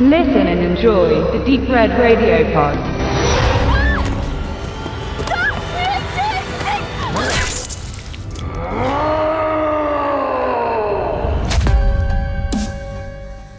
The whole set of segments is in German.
Listen and enjoy the Deep Red Radio Pod.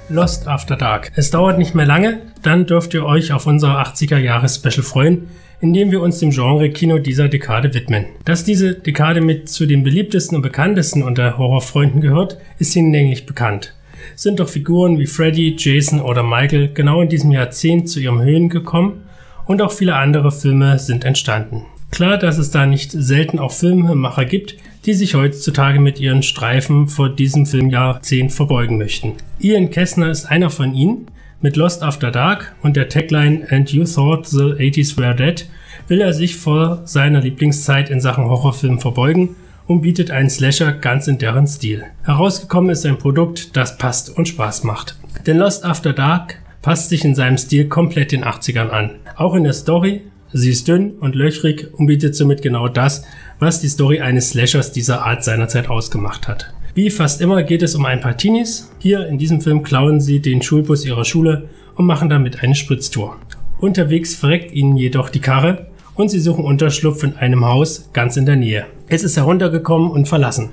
Lost After Dark. Es dauert nicht mehr lange, dann dürft ihr euch auf unser 80er Jahres Special freuen, in dem wir uns dem Genre Kino dieser Dekade widmen. Dass diese Dekade mit zu den beliebtesten und bekanntesten unter Horrorfreunden gehört, ist hinlänglich bekannt. Sind doch Figuren wie Freddy, Jason oder Michael genau in diesem Jahrzehnt zu ihrem Höhen gekommen und auch viele andere Filme sind entstanden. Klar, dass es da nicht selten auch Filmemacher gibt, die sich heutzutage mit ihren Streifen vor diesem Filmjahrzehnt verbeugen möchten. Ian Kessner ist einer von ihnen. Mit Lost After Dark und der Tagline And You Thought the 80s Were Dead will er sich vor seiner Lieblingszeit in Sachen Horrorfilm verbeugen und bietet einen Slasher ganz in deren Stil. Herausgekommen ist ein Produkt, das passt und Spaß macht. Denn Lost After Dark passt sich in seinem Stil komplett den 80ern an. Auch in der Story, sie ist dünn und löchrig und bietet somit genau das, was die Story eines Slashers dieser Art seinerzeit ausgemacht hat. Wie fast immer geht es um ein paar Teenies. Hier in diesem Film klauen sie den Schulbus ihrer Schule und machen damit eine Spritztour. Unterwegs verreckt ihnen jedoch die Karre und sie suchen Unterschlupf in einem Haus ganz in der Nähe. Es ist heruntergekommen und verlassen.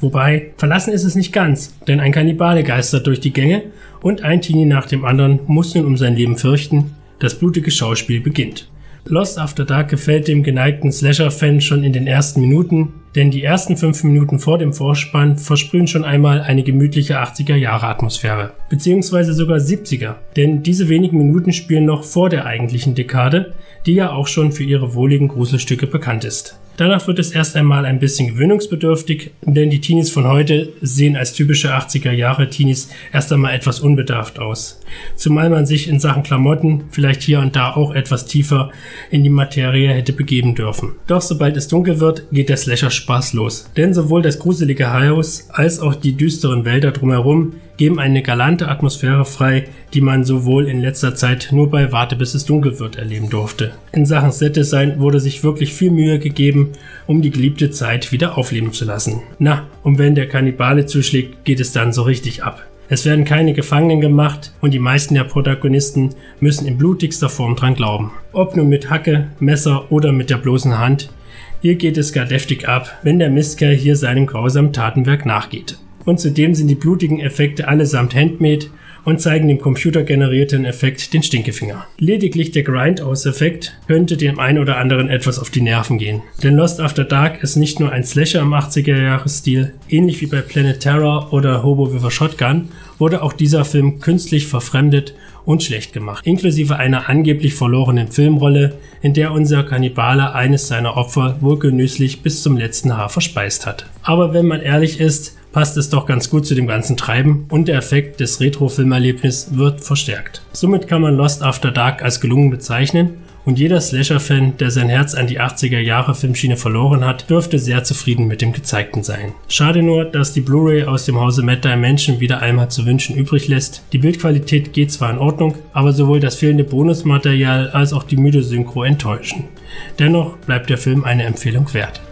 Wobei, verlassen ist es nicht ganz, denn ein Kannibale geistert durch die Gänge und ein Teenie nach dem anderen muss nun um sein Leben fürchten. Das blutige Schauspiel beginnt. Lost After Dark gefällt dem geneigten Slasher-Fan schon in den ersten Minuten, denn die ersten fünf Minuten vor dem Vorspann versprühen schon einmal eine gemütliche 80er-Jahre-Atmosphäre, beziehungsweise sogar 70er, denn diese wenigen Minuten spielen noch vor der eigentlichen Dekade, die ja auch schon für ihre wohligen Gruselstücke bekannt ist. Danach wird es erst einmal ein bisschen gewöhnungsbedürftig, denn die Teenies von heute sehen als typische 80er Jahre Teenies erst einmal etwas unbedarft aus. Zumal man sich in Sachen Klamotten vielleicht hier und da auch etwas tiefer in die Materie hätte begeben dürfen. Doch sobald es dunkel wird, geht der Slasher Spaß los. Denn sowohl das gruselige Haus als auch die düsteren Wälder drumherum geben eine galante Atmosphäre frei, die man sowohl in letzter Zeit nur bei Warte bis es dunkel wird erleben durfte. In Sachen Set-Design wurde sich wirklich viel Mühe gegeben, um die geliebte Zeit wieder aufleben zu lassen. Na, und wenn der Kannibale zuschlägt, geht es dann so richtig ab. Es werden keine Gefangenen gemacht und die meisten der Protagonisten müssen in blutigster Form dran glauben. Ob nun mit Hacke, Messer oder mit der bloßen Hand, hier geht es gar deftig ab, wenn der Mistkerl hier seinem grausamen Tatenwerk nachgeht und zudem sind die blutigen Effekte allesamt handmade und zeigen dem computergenerierten Effekt den Stinkefinger. Lediglich der Grindhouse-Effekt könnte dem einen oder anderen etwas auf die Nerven gehen. Denn Lost After Dark ist nicht nur ein Slasher im 80er-Jahres-Stil, ähnlich wie bei Planet Terror oder Hobo with a Shotgun, wurde auch dieser Film künstlich verfremdet und schlecht gemacht, inklusive einer angeblich verlorenen Filmrolle, in der unser Kannibale eines seiner Opfer wohl genüsslich bis zum letzten Haar verspeist hat. Aber wenn man ehrlich ist, passt es doch ganz gut zu dem ganzen Treiben und der Effekt des Retro-Filmerlebnisses wird verstärkt. Somit kann man Lost After Dark als gelungen bezeichnen und jeder Slasher-Fan, der sein Herz an die 80er Jahre Filmschiene verloren hat, dürfte sehr zufrieden mit dem Gezeigten sein. Schade nur, dass die Blu-ray aus dem Hause Mad Dimension wieder einmal zu wünschen übrig lässt. Die Bildqualität geht zwar in Ordnung, aber sowohl das fehlende Bonusmaterial als auch die müde Synchro enttäuschen. Dennoch bleibt der Film eine Empfehlung wert.